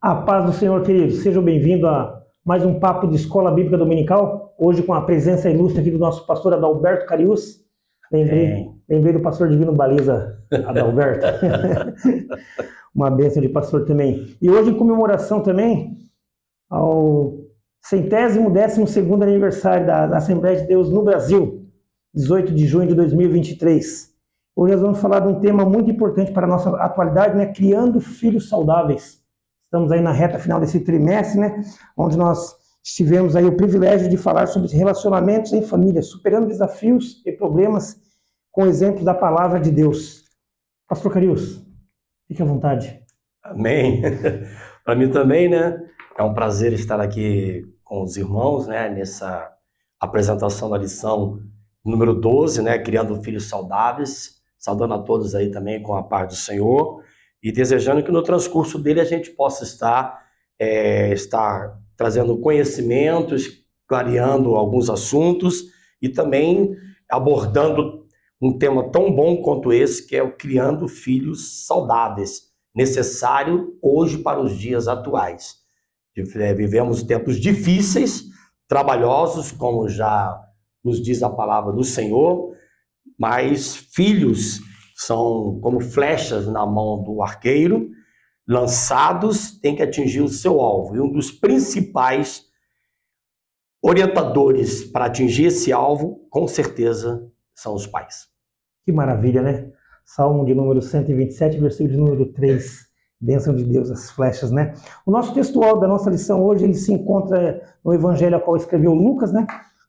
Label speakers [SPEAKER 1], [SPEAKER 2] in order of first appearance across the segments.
[SPEAKER 1] A paz do Senhor, queridos. Sejam bem-vindos a mais um papo de Escola Bíblica Dominical. Hoje com a presença ilustre aqui do nosso pastor Adalberto Carius. Lembrei, lembrei do pastor Divino Baliza, Adalberto. Uma bênção de pastor também. E hoje em comemoração também ao centésimo décimo segundo aniversário da, da Assembleia de Deus no Brasil, 18 de junho de 2023. Hoje nós vamos falar de um tema muito importante para a nossa atualidade, né? Criando filhos saudáveis. Estamos aí na reta final desse trimestre, né? Onde nós tivemos aí o privilégio de falar sobre relacionamentos em família, superando desafios e problemas com exemplos da palavra de Deus. Pastor Carius, fique à vontade.
[SPEAKER 2] Amém. Para mim também, né? É um prazer estar aqui com os irmãos, né? Nessa apresentação da lição número 12, né? Criando filhos saudáveis. Saudando a todos aí também com a paz do Senhor e desejando que no transcurso dele a gente possa estar, é, estar trazendo conhecimentos, clareando alguns assuntos e também abordando um tema tão bom quanto esse, que é o criando filhos saudáveis, necessário hoje para os dias atuais. É, vivemos tempos difíceis, trabalhosos, como já nos diz a palavra do Senhor, mas filhos são como flechas na mão do arqueiro, lançados, tem que atingir o seu alvo. E um dos principais orientadores para atingir esse alvo, com certeza, são os pais.
[SPEAKER 1] Que maravilha, né? Salmo de número 127, versículo de número 3. Bênção de Deus, as flechas, né? O nosso textual da nossa lição hoje, ele se encontra no evangelho a qual escreveu Lucas, né?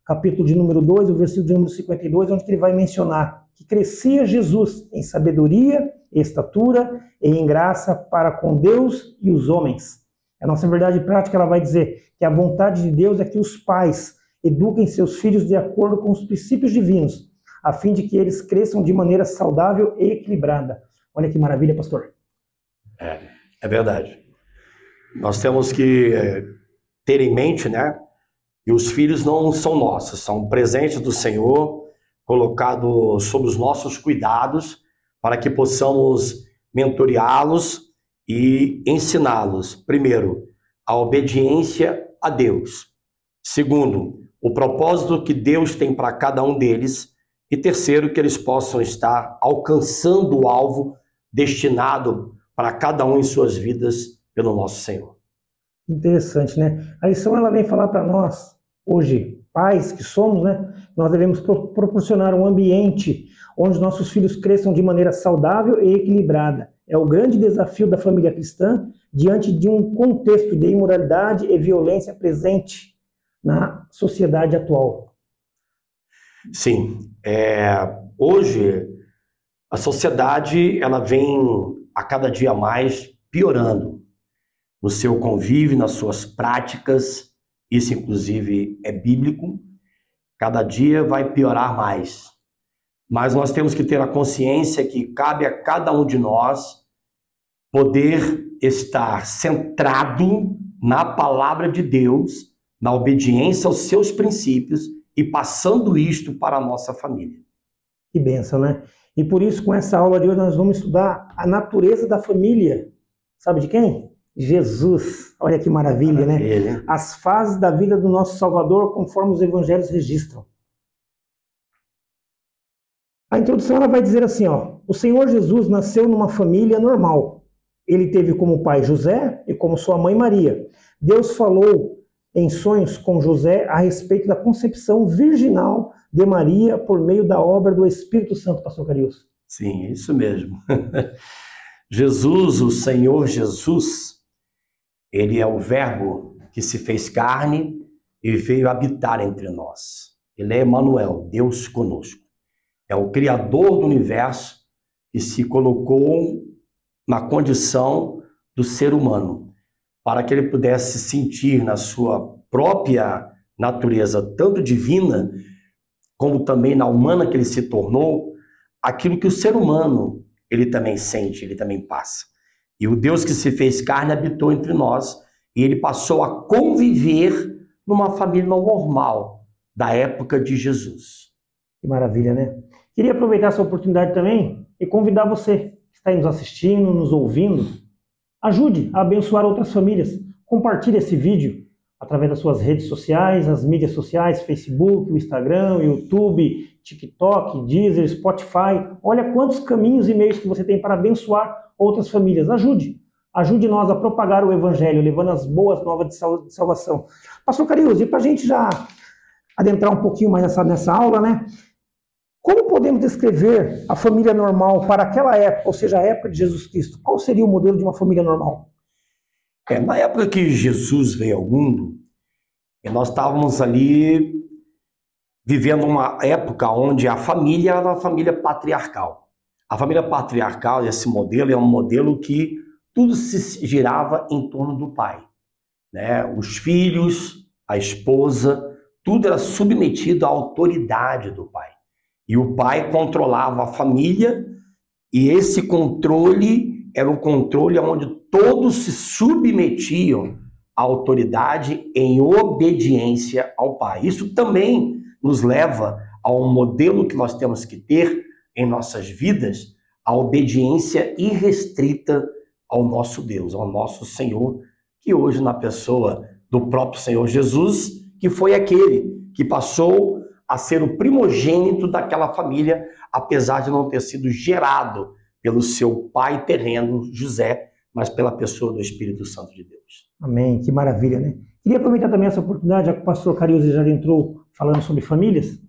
[SPEAKER 1] Capítulo de número 2, o versículo de número 52, onde ele vai mencionar que crescia Jesus em sabedoria, estatura e em graça para com Deus e os homens. A nossa verdade prática ela vai dizer que a vontade de Deus é que os pais eduquem seus filhos de acordo com os princípios divinos, a fim de que eles cresçam de maneira saudável e equilibrada. Olha que maravilha, pastor.
[SPEAKER 2] É, é verdade. Nós temos que é, ter em mente, né, que os filhos não são nossos, são presentes do Senhor colocado sob os nossos cuidados para que possamos mentoreá-los e ensiná-los, primeiro, a obediência a Deus. Segundo, o propósito que Deus tem para cada um deles. E terceiro, que eles possam estar alcançando o alvo destinado para cada um em suas vidas pelo nosso Senhor.
[SPEAKER 1] Interessante, né? A lição ela vem falar para nós hoje, pais que somos, né? Nós devemos pro proporcionar um ambiente onde nossos filhos cresçam de maneira saudável e equilibrada. É o grande desafio da família cristã diante de um contexto de imoralidade e violência presente na sociedade atual.
[SPEAKER 2] Sim, é, hoje a sociedade ela vem a cada dia mais piorando no seu convívio, nas suas práticas. Isso inclusive é bíblico. Cada dia vai piorar mais. Mas nós temos que ter a consciência que cabe a cada um de nós poder estar centrado na palavra de Deus, na obediência aos seus princípios e passando isto para a nossa família.
[SPEAKER 1] Que benção, né? E por isso, com essa aula de hoje, nós vamos estudar a natureza da família. Sabe de quem? Jesus. Olha que maravilha, né? maravilha, né? As fases da vida do nosso Salvador, conforme os evangelhos registram. A introdução ela vai dizer assim, ó: O Senhor Jesus nasceu numa família normal. Ele teve como pai José e como sua mãe Maria. Deus falou em sonhos com José a respeito da concepção virginal de Maria por meio da obra do Espírito Santo, pastor Carius.
[SPEAKER 2] Sim, isso mesmo. Jesus, o Senhor Jesus, ele é o Verbo que se fez carne e veio habitar entre nós. Ele é Emmanuel, Deus conosco. É o Criador do universo que se colocou na condição do ser humano, para que ele pudesse sentir na sua própria natureza, tanto divina, como também na humana que ele se tornou, aquilo que o ser humano ele também sente, ele também passa. E o Deus que se fez carne habitou entre nós e ele passou a conviver numa família normal da época de Jesus.
[SPEAKER 1] Que maravilha, né? Queria aproveitar essa oportunidade também e convidar você que está aí nos assistindo, nos ouvindo, Ajude a abençoar outras famílias. Compartilhe esse vídeo através das suas redes sociais, as mídias sociais, Facebook, Instagram, YouTube, TikTok, Deezer, Spotify. Olha quantos caminhos e meios que você tem para abençoar outras famílias. Ajude. Ajude nós a propagar o Evangelho, levando as boas novas de salvação. Pastor Carius, e para a gente já adentrar um pouquinho mais nessa, nessa aula, né? Como podemos descrever a família normal para aquela época, ou seja, a época de Jesus Cristo? Qual seria o modelo de uma família normal?
[SPEAKER 2] É, na época que Jesus veio ao mundo, nós estávamos ali vivendo uma época onde a família era uma família patriarcal. A família patriarcal, esse modelo, é um modelo que tudo se girava em torno do pai. Né? Os filhos, a esposa, tudo era submetido à autoridade do pai. E o pai controlava a família, e esse controle era o controle onde todos se submetiam à autoridade em obediência ao pai. Isso também nos leva a um modelo que nós temos que ter em nossas vidas, a obediência irrestrita ao nosso Deus, ao nosso Senhor, que hoje na pessoa do próprio Senhor Jesus, que foi aquele que passou a ser o primogênito daquela família, apesar de não ter sido gerado pelo seu pai terreno, José, mas pela pessoa do Espírito Santo de Deus.
[SPEAKER 1] Amém, que maravilha, né? Queria aproveitar também essa oportunidade, já que o pastor Cariuzi já entrou falando sobre famílias,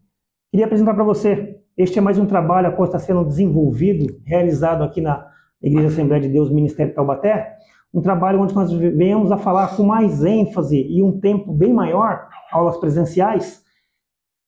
[SPEAKER 1] queria apresentar para você. Este é mais um trabalho que está sendo desenvolvido, realizado aqui na Igreja Assembleia de Deus, Ministério Taubaté, um trabalho onde nós venhamos a falar com mais ênfase e um tempo bem maior, aulas presenciais,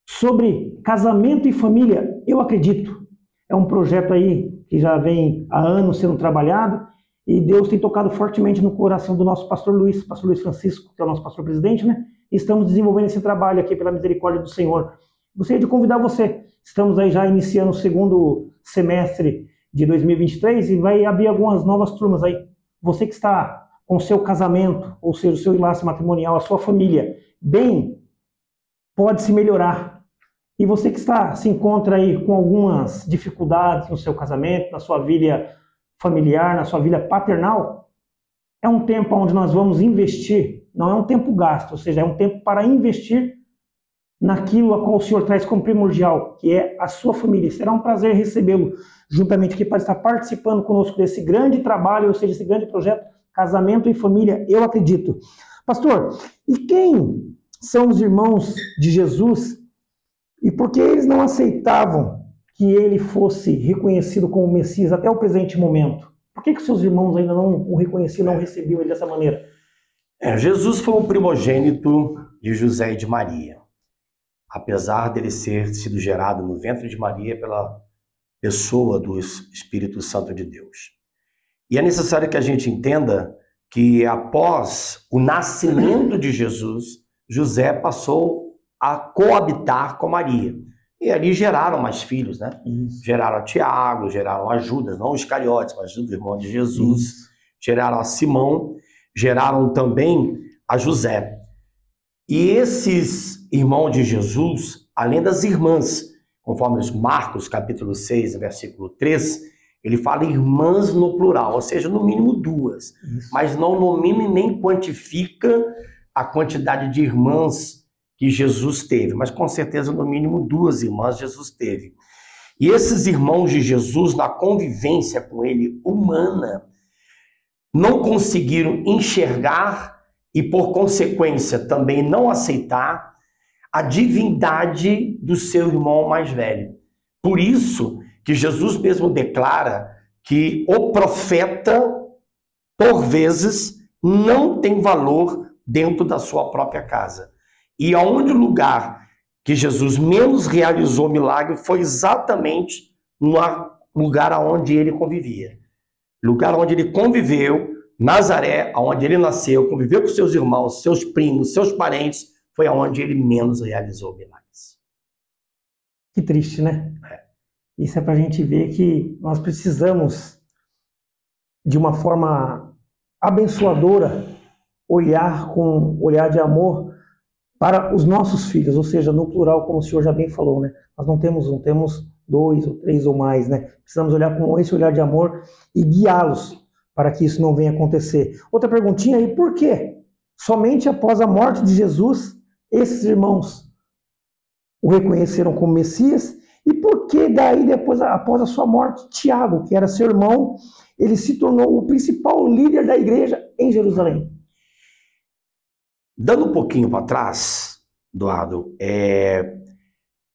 [SPEAKER 1] sobre casamento e família. Eu acredito, é um projeto aí que já vem há anos sendo trabalhado e Deus tem tocado fortemente no coração do nosso pastor Luiz, pastor Luiz Francisco, que é o nosso pastor presidente, né? Estamos desenvolvendo esse trabalho aqui pela misericórdia do Senhor. Gostaria de convidar você. Estamos aí já iniciando o segundo semestre de 2023 e vai abrir algumas novas turmas aí. Você que está com o seu casamento, ou seja, o seu enlace matrimonial, a sua família, bem, pode se melhorar. E você que está se encontra aí com algumas dificuldades no seu casamento, na sua vida familiar, na sua vida paternal, é um tempo onde nós vamos investir, não é um tempo gasto, ou seja, é um tempo para investir naquilo a qual o Senhor traz como primordial, que é a sua família. Será um prazer recebê-lo juntamente aqui para estar participando conosco desse grande trabalho, ou seja, esse grande projeto Casamento e Família, eu acredito. Pastor, e quem são os irmãos de Jesus e por que eles não aceitavam que ele fosse reconhecido como Messias até o presente momento? Por que, que seus irmãos ainda não o reconheciam, não recebiam ele dessa maneira?
[SPEAKER 2] É, Jesus foi o primogênito de José e de Maria. Apesar dele ser sido gerado no ventre de Maria pela pessoa do Espírito Santo de Deus. E é necessário que a gente entenda que após o nascimento de Jesus, José passou a coabitar com Maria. E ali geraram mais filhos, né? Isso. Geraram a Tiago, geraram a Judas, não os cariotes, mas o irmão de Jesus. Isso. Geraram a Simão, geraram também a José. E esses irmãos de Jesus, além das irmãs, conforme os Marcos, capítulo 6, versículo 3, ele fala irmãs no plural, ou seja, no mínimo duas. Isso. Mas não nomina e nem quantifica a quantidade de irmãs que Jesus teve, mas com certeza no mínimo duas irmãs Jesus teve. E esses irmãos de Jesus, na convivência com ele humana, não conseguiram enxergar e, por consequência, também não aceitar a divindade do seu irmão mais velho. Por isso que Jesus mesmo declara que o profeta, por vezes, não tem valor dentro da sua própria casa. E aonde o lugar que Jesus menos realizou milagre foi exatamente no lugar aonde ele convivia. Lugar onde ele conviveu, Nazaré, aonde ele nasceu, conviveu com seus irmãos, seus primos, seus parentes, foi aonde ele menos realizou milagres.
[SPEAKER 1] Que triste, né? É. Isso é para a gente ver que nós precisamos, de uma forma abençoadora, olhar com olhar de amor para os nossos filhos, ou seja, no plural, como o senhor já bem falou, né? Nós não temos um, temos dois ou três ou mais, né? Precisamos olhar com esse olhar de amor e guiá-los para que isso não venha acontecer. Outra perguntinha aí, por quê? Somente após a morte de Jesus, esses irmãos o reconheceram como Messias, e por que daí, depois, após a sua morte, Tiago, que era seu irmão, ele se tornou o principal líder da igreja em Jerusalém?
[SPEAKER 2] Dando um pouquinho para trás, Eduardo, é,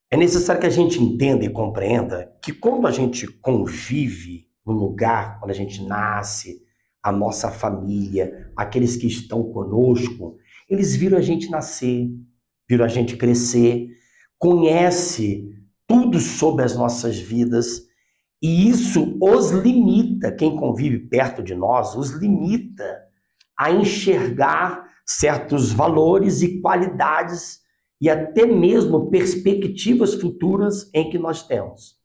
[SPEAKER 2] é necessário que a gente entenda e compreenda que quando a gente convive no lugar, quando a gente nasce, a nossa família, aqueles que estão conosco, eles viram a gente nascer, viram a gente crescer, conhece tudo sobre as nossas vidas e isso os limita, quem convive perto de nós, os limita a enxergar certos valores e qualidades e até mesmo perspectivas futuras em que nós temos.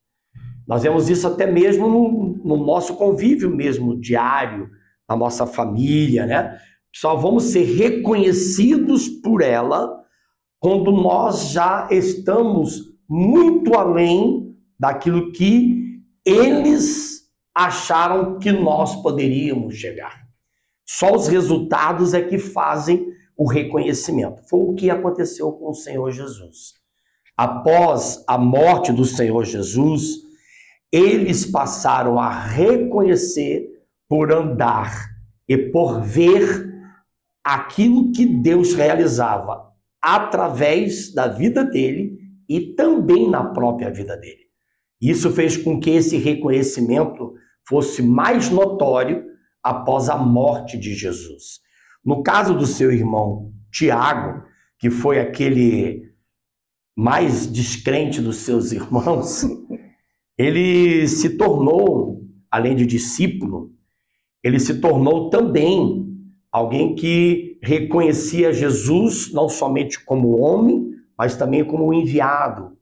[SPEAKER 2] Nós vemos isso até mesmo no, no nosso convívio mesmo diário, na nossa família, né? Só vamos ser reconhecidos por ela quando nós já estamos muito além daquilo que eles acharam que nós poderíamos chegar. Só os resultados é que fazem o reconhecimento. Foi o que aconteceu com o Senhor Jesus. Após a morte do Senhor Jesus, eles passaram a reconhecer por andar e por ver aquilo que Deus realizava através da vida dele e também na própria vida dele. Isso fez com que esse reconhecimento fosse mais notório após a morte de Jesus. No caso do seu irmão Tiago, que foi aquele mais descrente dos seus irmãos, ele se tornou, além de discípulo, ele se tornou também alguém que reconhecia Jesus não somente como homem, mas também como o enviado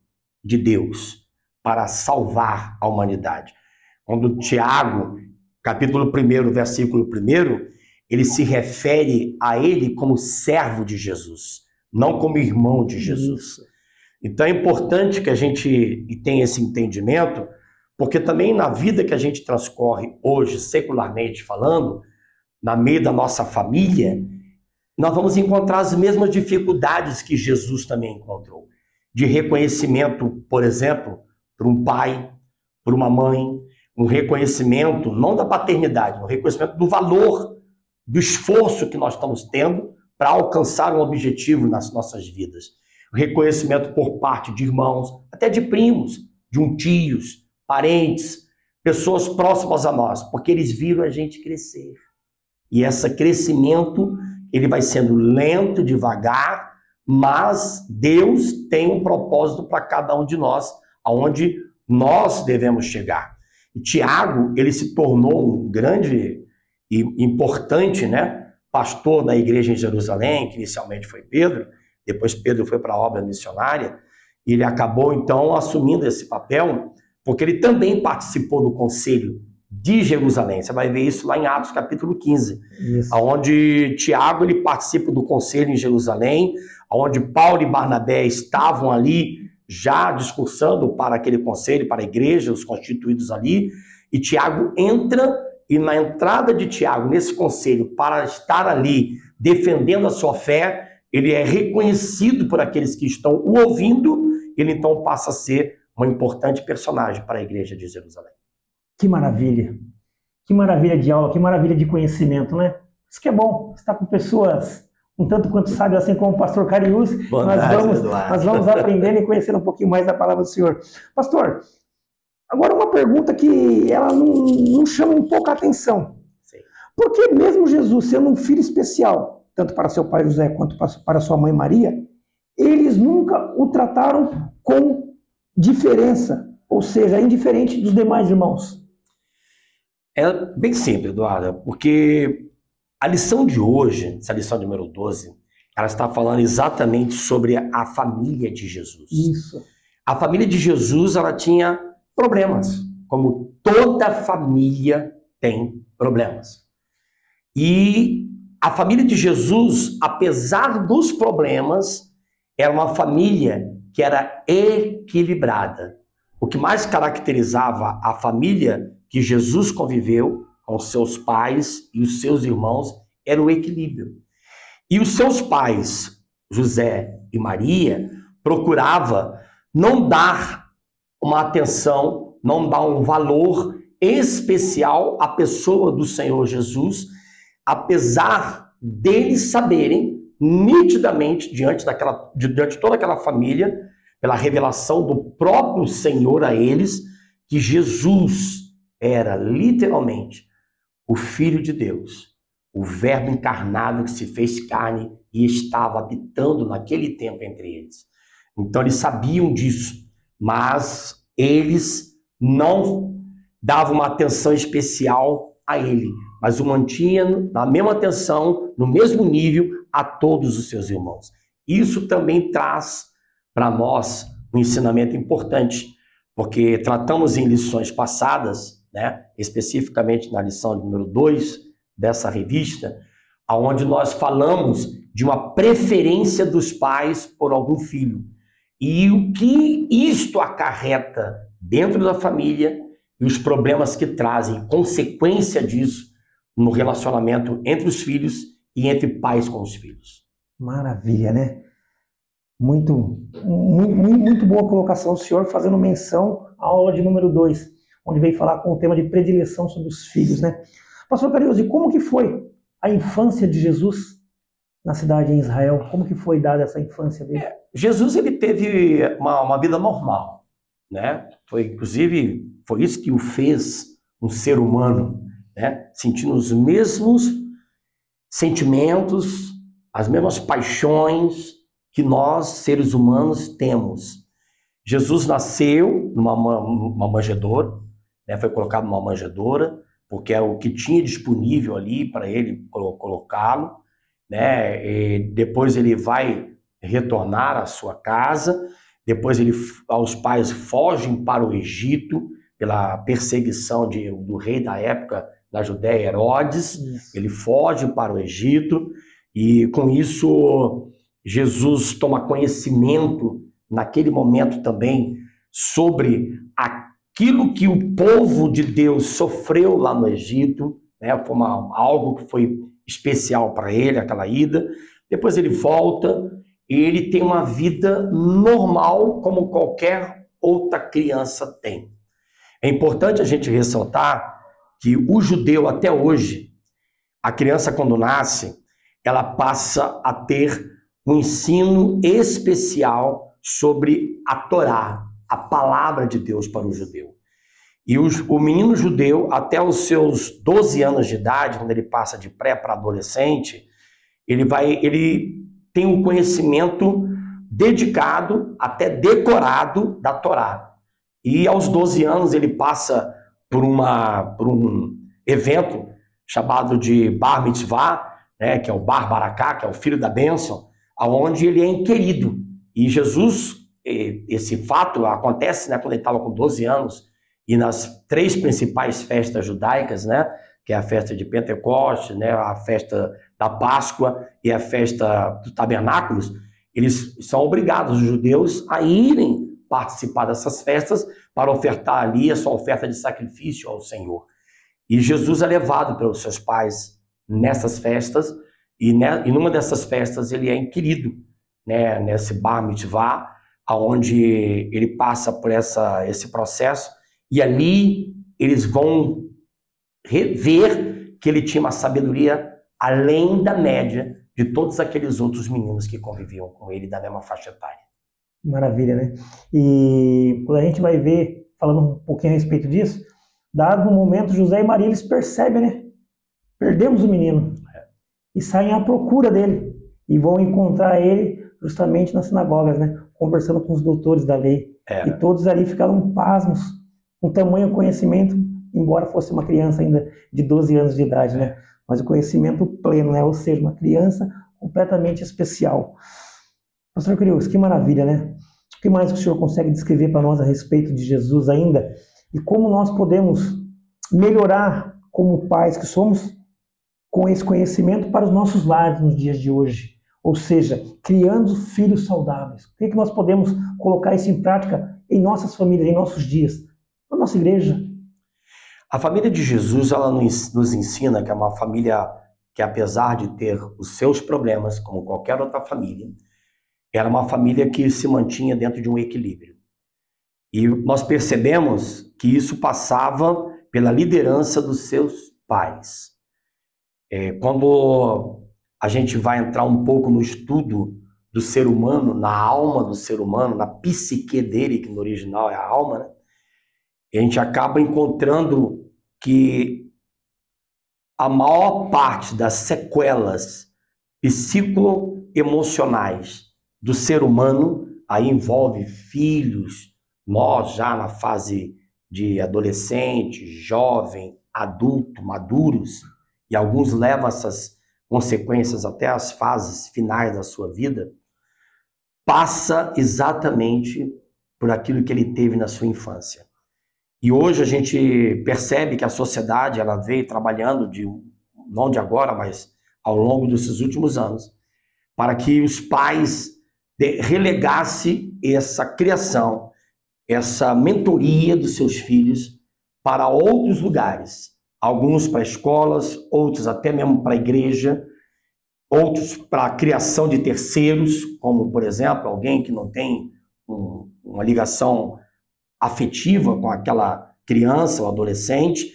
[SPEAKER 2] de Deus para salvar a humanidade. Quando Tiago, capítulo 1, versículo 1, ele se refere a ele como servo de Jesus, não como irmão de Jesus. Então é importante que a gente tenha esse entendimento, porque também na vida que a gente transcorre hoje, secularmente falando, na meio da nossa família, nós vamos encontrar as mesmas dificuldades que Jesus também encontrou. De reconhecimento, por exemplo, para um pai, para uma mãe, um reconhecimento não da paternidade, um reconhecimento do valor, do esforço que nós estamos tendo para alcançar um objetivo nas nossas vidas. O reconhecimento por parte de irmãos, até de primos, de um tios, parentes, pessoas próximas a nós, porque eles viram a gente crescer. E esse crescimento, ele vai sendo lento, devagar, mas Deus tem um propósito para cada um de nós, aonde nós devemos chegar. E Tiago, ele se tornou um grande e importante, né, pastor da igreja em Jerusalém, que inicialmente foi Pedro, depois Pedro foi para a obra missionária, e ele acabou então assumindo esse papel, porque ele também participou do conselho de Jerusalém. Você vai ver isso lá em Atos capítulo 15, isso. onde Tiago ele participa do conselho em Jerusalém, onde Paulo e Barnabé estavam ali já discursando para aquele conselho, para a igreja, os constituídos ali, e Tiago entra e na entrada de Tiago nesse conselho para estar ali defendendo a sua fé, ele é reconhecido por aqueles que estão o ouvindo, ele então passa a ser uma importante personagem para a igreja de Jerusalém.
[SPEAKER 1] Que maravilha! Que maravilha de aula, que maravilha de conhecimento, né? Isso que é bom, estar com pessoas um tanto quanto sábias, assim como o pastor Carius, nós vamos, nós vamos aprendendo e conhecendo um pouquinho mais da palavra do Senhor. Pastor, agora uma pergunta que ela não, não chama um pouco a atenção. Sim. Por que mesmo Jesus, sendo um filho especial, tanto para seu pai José quanto para sua mãe Maria, eles nunca o trataram com diferença, ou seja, indiferente dos demais irmãos?
[SPEAKER 2] É bem simples, Eduardo, porque a lição de hoje, essa lição número 12, ela está falando exatamente sobre a família de Jesus.
[SPEAKER 1] Isso.
[SPEAKER 2] A família de Jesus, ela tinha problemas, como toda família tem problemas. E a família de Jesus, apesar dos problemas, era uma família que era equilibrada. O que mais caracterizava a família que Jesus conviveu com seus pais e os seus irmãos era o equilíbrio. E os seus pais, José e Maria, procurava não dar uma atenção, não dar um valor especial à pessoa do Senhor Jesus, apesar deles saberem nitidamente diante daquela diante de toda aquela família, pela revelação do próprio Senhor a eles, que Jesus era literalmente o filho de Deus, o verbo encarnado que se fez carne e estava habitando naquele tempo entre eles. Então eles sabiam disso, mas eles não davam uma atenção especial a ele, mas o mantinham na mesma atenção, no mesmo nível a todos os seus irmãos. Isso também traz para nós um ensinamento importante, porque tratamos em lições passadas, né, especificamente na lição número 2 dessa revista, aonde nós falamos de uma preferência dos pais por algum filho. E o que isto acarreta dentro da família e os problemas que trazem consequência disso no relacionamento entre os filhos e entre pais com os filhos.
[SPEAKER 1] Maravilha, né? Muito, muito, muito boa colocação do senhor, fazendo menção à aula de número 2, onde veio falar com o tema de predileção sobre os filhos, né? Pastor Carioso, e como que foi a infância de Jesus na cidade em Israel? Como que foi dada essa infância dele? É,
[SPEAKER 2] Jesus ele teve uma, uma vida normal, né? Foi inclusive foi isso que o fez um ser humano, né? Sentindo os mesmos sentimentos, as mesmas paixões que nós seres humanos temos. Jesus nasceu numa uma manjedoura, né? Foi colocado numa manjedoura porque é o que tinha disponível ali para ele colocá-lo, né? E depois ele vai retornar à sua casa, depois ele, os pais fogem para o Egito pela perseguição de, do rei da época da Judéia, Herodes, isso. ele foge para o Egito e com isso Jesus toma conhecimento naquele momento também sobre a aquilo que o povo de Deus sofreu lá no Egito, né, foi uma, algo que foi especial para ele, aquela ida. Depois ele volta e ele tem uma vida normal, como qualquer outra criança tem. É importante a gente ressaltar que o judeu, até hoje, a criança, quando nasce, ela passa a ter um ensino especial sobre a Torá, a palavra de Deus para o judeu. E o, o menino judeu, até os seus 12 anos de idade, quando ele passa de pré para adolescente, ele vai, ele tem um conhecimento dedicado, até decorado da Torá. E aos 12 anos ele passa por, uma, por um evento chamado de Bar Mitzvah, né, que é o Bar Baraká, que é o filho da bênção, aonde ele é inquirido. E Jesus esse fato acontece né, quando ele estava com 12 anos e nas três principais festas judaicas, né, que é a festa de Pentecostes, né, a festa da Páscoa e a festa dos Tabernáculos, eles são obrigados, os judeus, a irem participar dessas festas para ofertar ali a sua oferta de sacrifício ao Senhor. E Jesus é levado pelos seus pais nessas festas, e, né, e numa dessas festas ele é inquirido, né, nesse bar mitzvah, aonde ele passa por essa, esse processo e ali eles vão ver que ele tinha uma sabedoria além da média de todos aqueles outros meninos que conviviam com ele da mesma faixa etária.
[SPEAKER 1] Maravilha, né? E quando a gente vai ver, falando um pouquinho a respeito disso, dado o momento, José e Maria eles percebem, né? Perdemos o menino é. e saem à procura dele e vão encontrar ele justamente nas sinagogas, né? conversando com os doutores da lei. É. E todos ali ficaram pasmos, com tamanho conhecimento, embora fosse uma criança ainda de 12 anos de idade, né? Mas o conhecimento pleno, né? Ou seja, uma criança completamente especial. Pastor Crius, que maravilha, né? O que mais o senhor consegue descrever para nós a respeito de Jesus ainda? E como nós podemos melhorar como pais que somos com esse conhecimento para os nossos lares nos dias de hoje? Ou seja, criando filhos saudáveis. O que, é que nós podemos colocar isso em prática em nossas famílias, em nossos dias? Na nossa igreja.
[SPEAKER 2] A família de Jesus, ela nos ensina que é uma família que, apesar de ter os seus problemas, como qualquer outra família, era uma família que se mantinha dentro de um equilíbrio. E nós percebemos que isso passava pela liderança dos seus pais. É, quando a gente vai entrar um pouco no estudo do ser humano, na alma do ser humano, na psique dele, que no original é a alma, né? E a gente acaba encontrando que a maior parte das sequelas psicoemocionais do ser humano aí envolve filhos, nós já na fase de adolescente, jovem, adulto, maduros, e alguns levam essas consequências até as fases finais da sua vida, passa exatamente por aquilo que ele teve na sua infância. E hoje a gente percebe que a sociedade ela veio trabalhando de não de agora, mas ao longo desses últimos anos, para que os pais relegasse essa criação, essa mentoria dos seus filhos para outros lugares, alguns para escolas, outros até mesmo para a igreja, outros para a criação de terceiros, como por exemplo alguém que não tem um, uma ligação afetiva com aquela criança ou adolescente,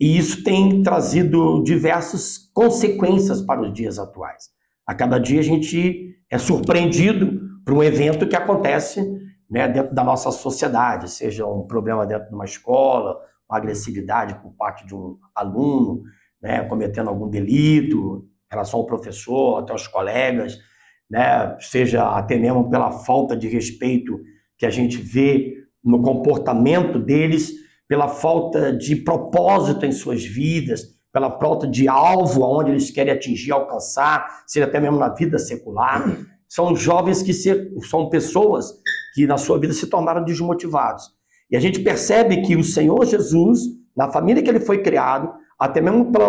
[SPEAKER 2] e isso tem trazido diversas consequências para os dias atuais. A cada dia a gente é surpreendido por um evento que acontece né, dentro da nossa sociedade, seja um problema dentro de uma escola, agressividade por parte de um aluno, né, cometendo algum delito em relação ao professor, até aos colegas, né, seja até mesmo pela falta de respeito que a gente vê no comportamento deles, pela falta de propósito em suas vidas, pela falta de alvo aonde eles querem atingir, alcançar, seja até mesmo na vida secular. São jovens que se, são pessoas que na sua vida se tornaram desmotivados. E a gente percebe que o Senhor Jesus, na família que ele foi criado, até mesmo para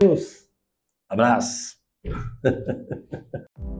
[SPEAKER 2] seu Abraço.